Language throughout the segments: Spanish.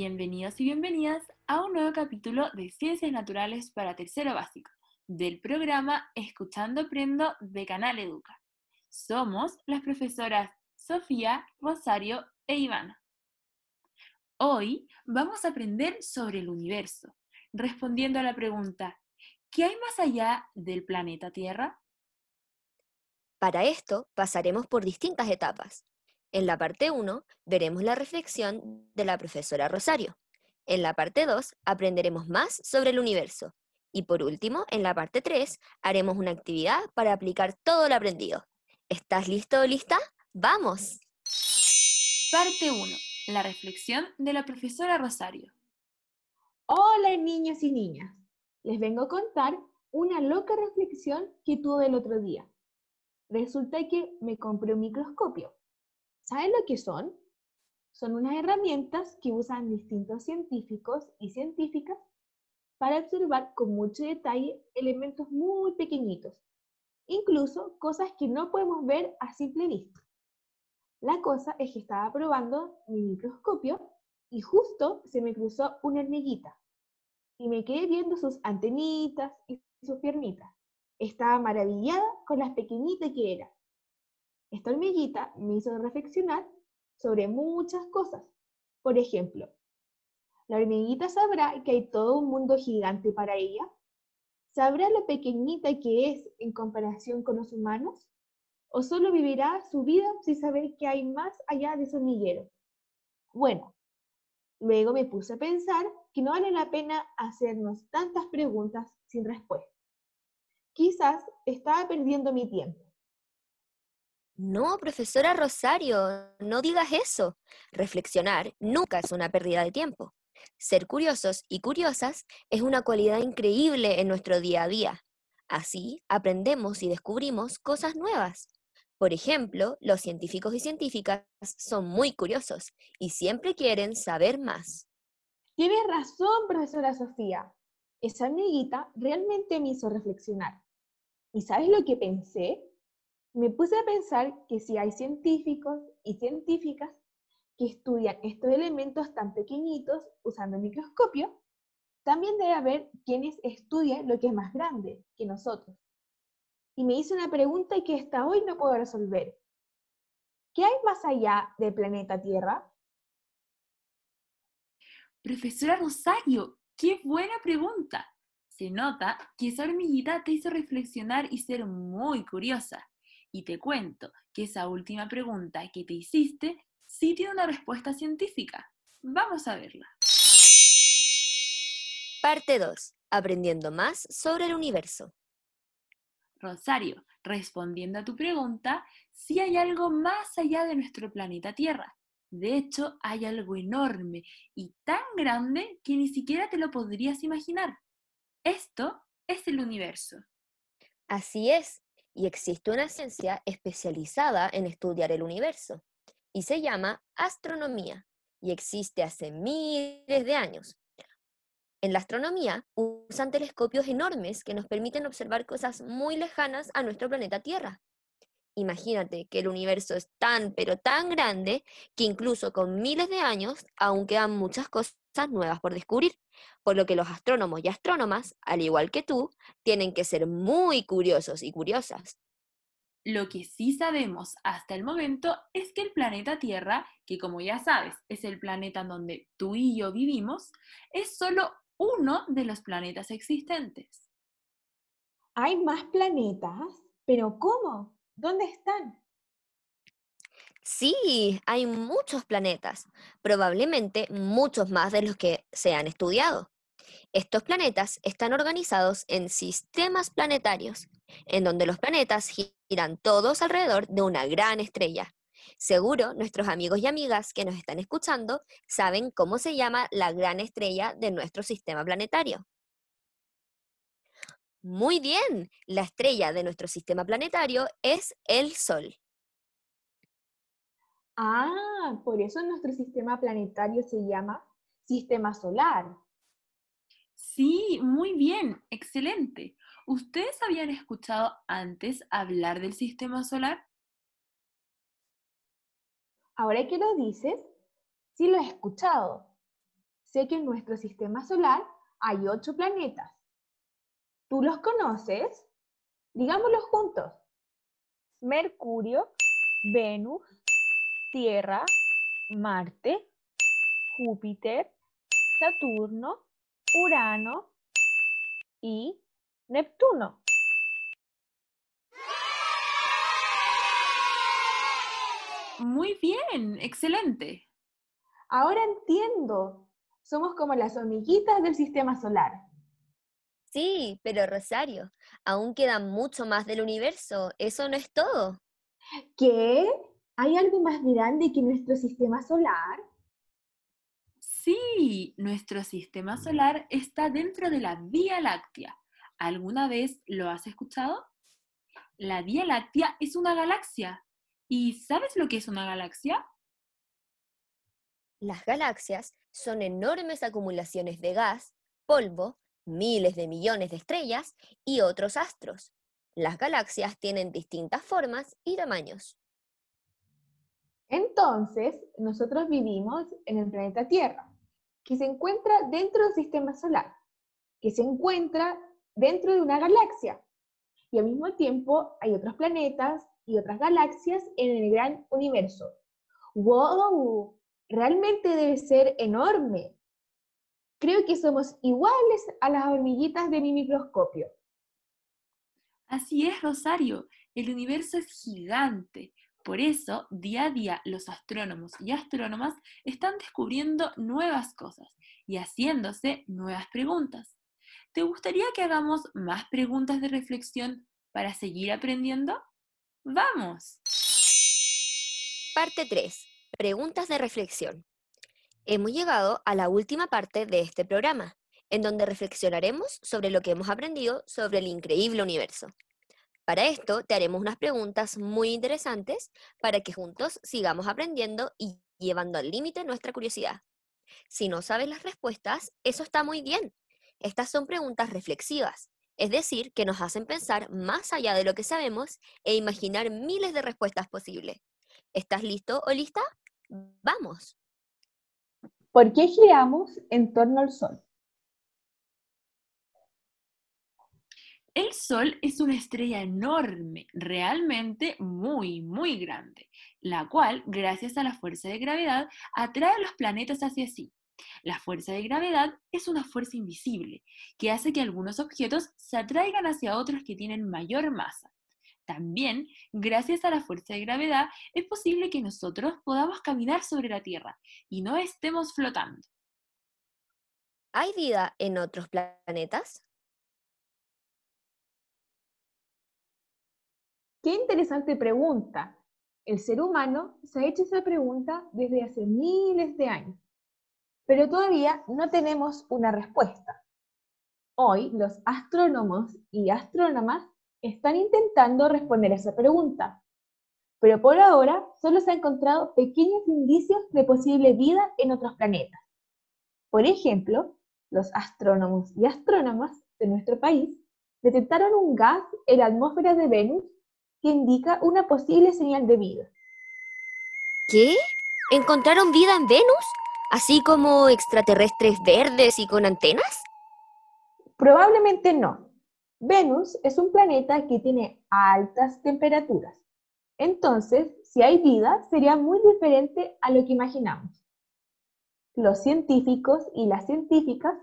Bienvenidos y bienvenidas a un nuevo capítulo de Ciencias Naturales para Tercero Básico del programa Escuchando Aprendo de Canal Educa. Somos las profesoras Sofía, Rosario e Ivana. Hoy vamos a aprender sobre el universo, respondiendo a la pregunta, ¿qué hay más allá del planeta Tierra? Para esto pasaremos por distintas etapas. En la parte 1 veremos la reflexión de la profesora Rosario. En la parte 2 aprenderemos más sobre el universo. Y por último, en la parte 3 haremos una actividad para aplicar todo lo aprendido. ¿Estás listo o lista? ¡Vamos! Parte 1. La reflexión de la profesora Rosario. Hola niños y niñas. Les vengo a contar una loca reflexión que tuve el otro día. Resulta que me compré un microscopio. ¿Saben lo que son? Son unas herramientas que usan distintos científicos y científicas para observar con mucho detalle elementos muy pequeñitos, incluso cosas que no podemos ver a simple vista. La cosa es que estaba probando mi microscopio y justo se me cruzó una hormiguita y me quedé viendo sus antenitas y sus piernitas. Estaba maravillada con las pequeñitas que era. Esta hormiguita me hizo reflexionar sobre muchas cosas. Por ejemplo, ¿la hormiguita sabrá que hay todo un mundo gigante para ella? ¿Sabrá lo pequeñita que es en comparación con los humanos? ¿O solo vivirá su vida sin saber que hay más allá de su hormiguero? Bueno, luego me puse a pensar que no vale la pena hacernos tantas preguntas sin respuesta. Quizás estaba perdiendo mi tiempo. No, profesora Rosario, no digas eso. Reflexionar nunca es una pérdida de tiempo. Ser curiosos y curiosas es una cualidad increíble en nuestro día a día. Así aprendemos y descubrimos cosas nuevas. Por ejemplo, los científicos y científicas son muy curiosos y siempre quieren saber más. Tienes razón, profesora Sofía. Esa amiguita realmente me hizo reflexionar. ¿Y sabes lo que pensé? Me puse a pensar que si hay científicos y científicas que estudian estos elementos tan pequeñitos usando el microscopio, también debe haber quienes estudian lo que es más grande que nosotros. Y me hice una pregunta que hasta hoy no puedo resolver. ¿Qué hay más allá del planeta Tierra? Profesora Rosario, qué buena pregunta. Se nota que esa hormiguita te hizo reflexionar y ser muy curiosa. Y te cuento que esa última pregunta que te hiciste sí tiene una respuesta científica. Vamos a verla. Parte 2. Aprendiendo más sobre el universo. Rosario, respondiendo a tu pregunta, sí hay algo más allá de nuestro planeta Tierra. De hecho, hay algo enorme y tan grande que ni siquiera te lo podrías imaginar. Esto es el universo. Así es, y existe una ciencia especializada en estudiar el universo y se llama astronomía y existe hace miles de años. En la astronomía usan telescopios enormes que nos permiten observar cosas muy lejanas a nuestro planeta Tierra. Imagínate que el universo es tan, pero tan grande que incluso con miles de años aún quedan muchas cosas nuevas por descubrir, por lo que los astrónomos y astrónomas, al igual que tú, tienen que ser muy curiosos y curiosas. Lo que sí sabemos hasta el momento es que el planeta Tierra, que como ya sabes es el planeta en donde tú y yo vivimos, es solo uno de los planetas existentes. ¿Hay más planetas? ¿Pero cómo? ¿Dónde están? Sí, hay muchos planetas, probablemente muchos más de los que se han estudiado. Estos planetas están organizados en sistemas planetarios, en donde los planetas giran todos alrededor de una gran estrella. Seguro nuestros amigos y amigas que nos están escuchando saben cómo se llama la gran estrella de nuestro sistema planetario. Muy bien, la estrella de nuestro sistema planetario es el Sol. Ah, por eso nuestro sistema planetario se llama sistema solar. Sí, muy bien, excelente. ¿Ustedes habían escuchado antes hablar del sistema solar? Ahora que lo dices, Sí lo he escuchado. Sé que en nuestro sistema solar hay ocho planetas. ¿Tú los conoces? Digámoslos juntos. Mercurio, Venus, Tierra, Marte, Júpiter, Saturno, Urano y Neptuno. Muy bien, excelente. Ahora entiendo. Somos como las hormiguitas del sistema solar. Sí, pero Rosario, aún queda mucho más del universo. Eso no es todo. ¿Qué? ¿Hay algo más grande que nuestro sistema solar? Sí, nuestro sistema solar está dentro de la Vía Láctea. ¿Alguna vez lo has escuchado? La Vía Láctea es una galaxia. ¿Y sabes lo que es una galaxia? Las galaxias son enormes acumulaciones de gas, polvo, miles de millones de estrellas y otros astros. Las galaxias tienen distintas formas y tamaños. Entonces, nosotros vivimos en el planeta Tierra, que se encuentra dentro del sistema solar, que se encuentra dentro de una galaxia. Y al mismo tiempo hay otros planetas y otras galaxias en el gran universo. ¡Wow! Realmente debe ser enorme. Creo que somos iguales a las hormiguitas de mi microscopio. Así es, Rosario. El universo es gigante. Por eso, día a día, los astrónomos y astrónomas están descubriendo nuevas cosas y haciéndose nuevas preguntas. ¿Te gustaría que hagamos más preguntas de reflexión para seguir aprendiendo? ¡Vamos! Parte 3. Preguntas de reflexión. Hemos llegado a la última parte de este programa, en donde reflexionaremos sobre lo que hemos aprendido sobre el increíble universo. Para esto te haremos unas preguntas muy interesantes para que juntos sigamos aprendiendo y llevando al límite nuestra curiosidad. Si no sabes las respuestas, eso está muy bien. Estas son preguntas reflexivas, es decir, que nos hacen pensar más allá de lo que sabemos e imaginar miles de respuestas posibles. ¿Estás listo o lista? Vamos. ¿Por qué giramos en torno al Sol? El Sol es una estrella enorme, realmente muy, muy grande, la cual, gracias a la fuerza de gravedad, atrae a los planetas hacia sí. La fuerza de gravedad es una fuerza invisible que hace que algunos objetos se atraigan hacia otros que tienen mayor masa. También, gracias a la fuerza de gravedad, es posible que nosotros podamos caminar sobre la Tierra y no estemos flotando. ¿Hay vida en otros planetas? Qué interesante pregunta. El ser humano se ha hecho esa pregunta desde hace miles de años, pero todavía no tenemos una respuesta. Hoy los astrónomos y astrónomas están intentando responder a esa pregunta, pero por ahora solo se han encontrado pequeños indicios de posible vida en otros planetas. Por ejemplo, los astrónomos y astrónomas de nuestro país detectaron un gas en la atmósfera de Venus que indica una posible señal de vida. ¿Qué? ¿Encontraron vida en Venus? ¿Así como extraterrestres verdes y con antenas? Probablemente no, Venus es un planeta que tiene altas temperaturas. Entonces, si hay vida, sería muy diferente a lo que imaginamos. Los científicos y las científicas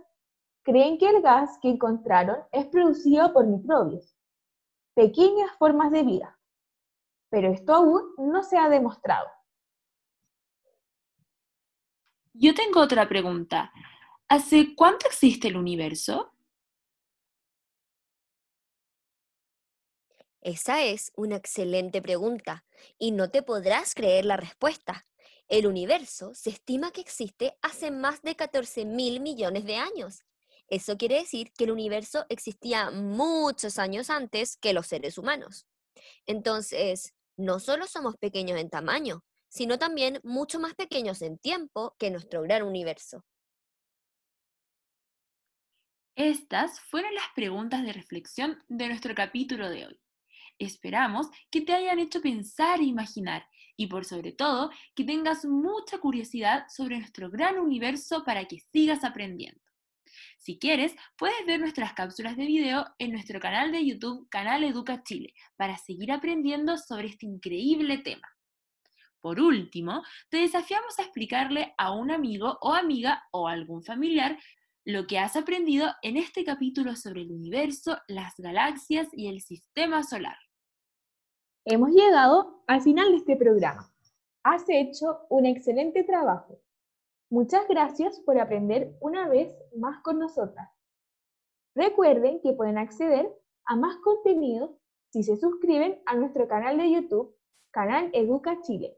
creen que el gas que encontraron es producido por microbios, pequeñas formas de vida, pero esto aún no se ha demostrado. Yo tengo otra pregunta. ¿Hace cuánto existe el universo? Esa es una excelente pregunta y no te podrás creer la respuesta. El universo se estima que existe hace más de 14 mil millones de años. Eso quiere decir que el universo existía muchos años antes que los seres humanos. Entonces, no solo somos pequeños en tamaño, sino también mucho más pequeños en tiempo que nuestro gran universo. Estas fueron las preguntas de reflexión de nuestro capítulo de hoy. Esperamos que te hayan hecho pensar e imaginar y por sobre todo que tengas mucha curiosidad sobre nuestro gran universo para que sigas aprendiendo. Si quieres, puedes ver nuestras cápsulas de video en nuestro canal de YouTube, Canal Educa Chile, para seguir aprendiendo sobre este increíble tema. Por último, te desafiamos a explicarle a un amigo o amiga o algún familiar lo que has aprendido en este capítulo sobre el universo, las galaxias y el sistema solar. Hemos llegado al final de este programa. Has hecho un excelente trabajo. Muchas gracias por aprender una vez más con nosotras. Recuerden que pueden acceder a más contenidos si se suscriben a nuestro canal de YouTube, Canal Educa Chile.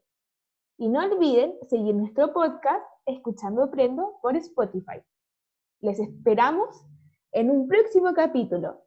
Y no olviden seguir nuestro podcast Escuchando Prendo por Spotify. Les esperamos en un próximo capítulo.